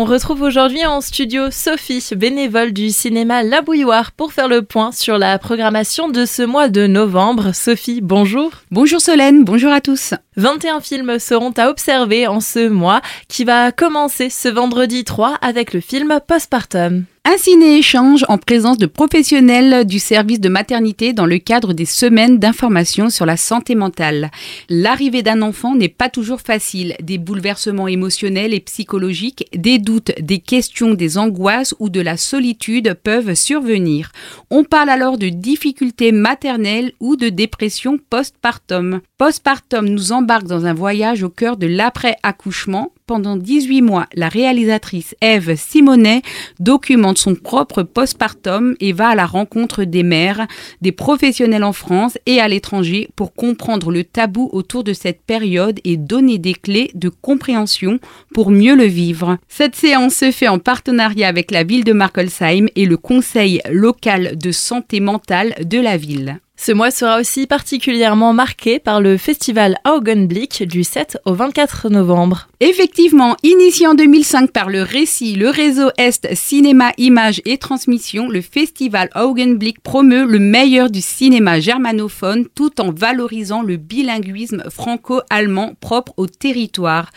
On retrouve aujourd'hui en studio Sophie, bénévole du cinéma La Bouilloire, pour faire le point sur la programmation de ce mois de novembre. Sophie, bonjour. Bonjour Solène, bonjour à tous. 21 films seront à observer en ce mois qui va commencer ce vendredi 3 avec le film Postpartum. Un ciné-échange en présence de professionnels du service de maternité dans le cadre des semaines d'information sur la santé mentale. L'arrivée d'un enfant n'est pas toujours facile. Des bouleversements émotionnels et psychologiques, des doutes, des questions, des angoisses ou de la solitude peuvent survenir. On parle alors de difficultés maternelles ou de dépression postpartum. Postpartum nous embarque dans un voyage au cœur de l'après-accouchement. Pendant 18 mois, la réalisatrice Eve Simonet documente son propre postpartum et va à la rencontre des mères, des professionnels en France et à l'étranger pour comprendre le tabou autour de cette période et donner des clés de compréhension pour mieux le vivre. Cette séance se fait en partenariat avec la ville de Markelsheim et le conseil local de santé mentale de la ville. Ce mois sera aussi particulièrement marqué par le festival Augenblick du 7 au 24 novembre. Effectivement, initié en 2005 par le Récit, le réseau Est Cinéma, Images et Transmission, le festival Augenblick promeut le meilleur du cinéma germanophone tout en valorisant le bilinguisme franco-allemand propre au territoire.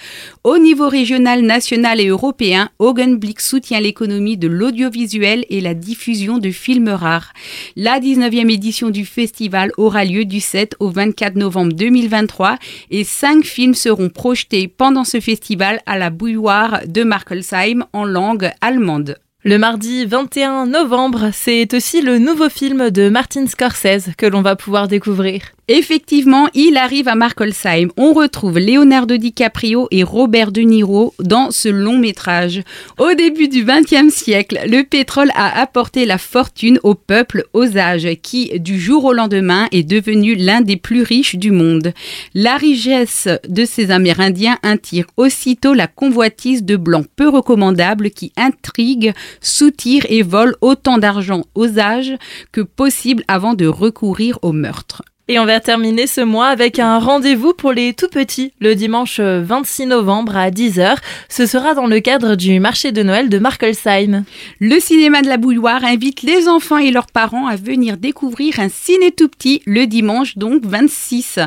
Au niveau régional, national et européen, Augenblick soutient l'économie de l'audiovisuel et la diffusion de films rares. La 19e édition du festival festival aura lieu du 7 au 24 novembre 2023 et cinq films seront projetés pendant ce festival à la bouilloire de Markelsheim en langue allemande. Le mardi 21 novembre, c'est aussi le nouveau film de Martin Scorsese que l'on va pouvoir découvrir. Effectivement, il arrive à Markolsheim. On retrouve Leonardo DiCaprio et Robert De Niro dans ce long métrage. Au début du XXe siècle, le pétrole a apporté la fortune au peuple Osage qui, du jour au lendemain, est devenu l'un des plus riches du monde. La richesse de ces Amérindiens attire aussitôt la convoitise de blancs peu recommandables qui intriguent, soutirent et volent autant d'argent Osage que possible avant de recourir au meurtre. Et on va terminer ce mois avec un rendez-vous pour les tout petits le dimanche 26 novembre à 10h. Ce sera dans le cadre du marché de Noël de Markelsheim. Le cinéma de la Bouilloire invite les enfants et leurs parents à venir découvrir un ciné tout petit le dimanche donc 26.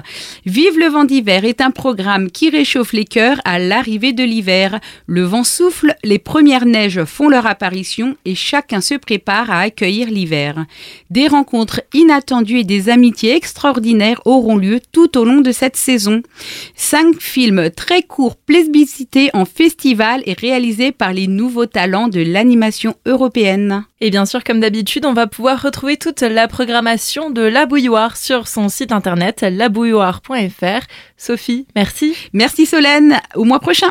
Vive le vent d'hiver est un programme qui réchauffe les cœurs à l'arrivée de l'hiver. Le vent souffle, les premières neiges font leur apparition et chacun se prépare à accueillir l'hiver. Des rencontres inattendues et des amitiés extraordinaires auront lieu tout au long de cette saison. Cinq films très courts plébiscités en festival et réalisés par les nouveaux talents de l'animation européenne. Et bien sûr, comme d'habitude, on va pouvoir retrouver toute la programmation de La Bouilloire sur son site internet labouilloire.fr. Sophie, merci. Merci Solène, au mois prochain.